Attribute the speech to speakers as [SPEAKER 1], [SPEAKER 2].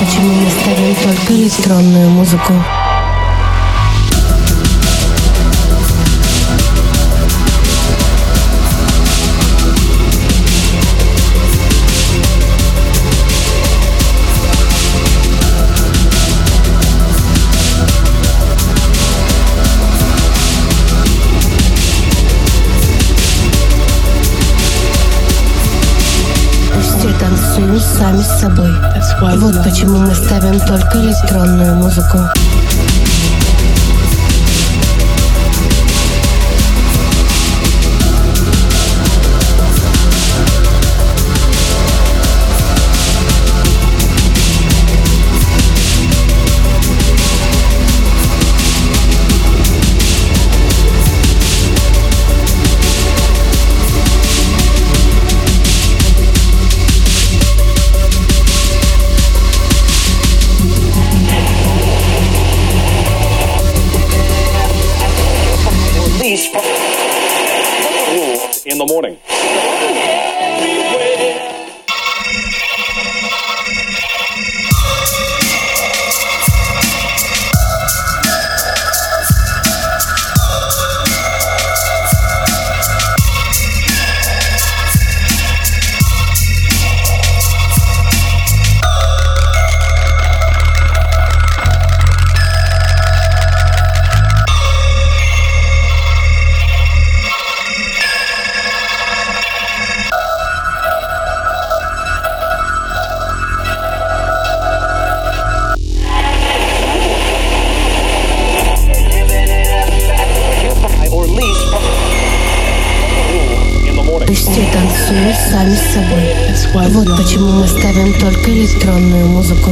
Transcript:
[SPEAKER 1] почему мы ставим только электронную музыку. Сами с собой. Вот почему мы ставим только электронную музыку.
[SPEAKER 2] The morning.
[SPEAKER 1] Сами с собой. Вот почему мы ставим только электронную музыку.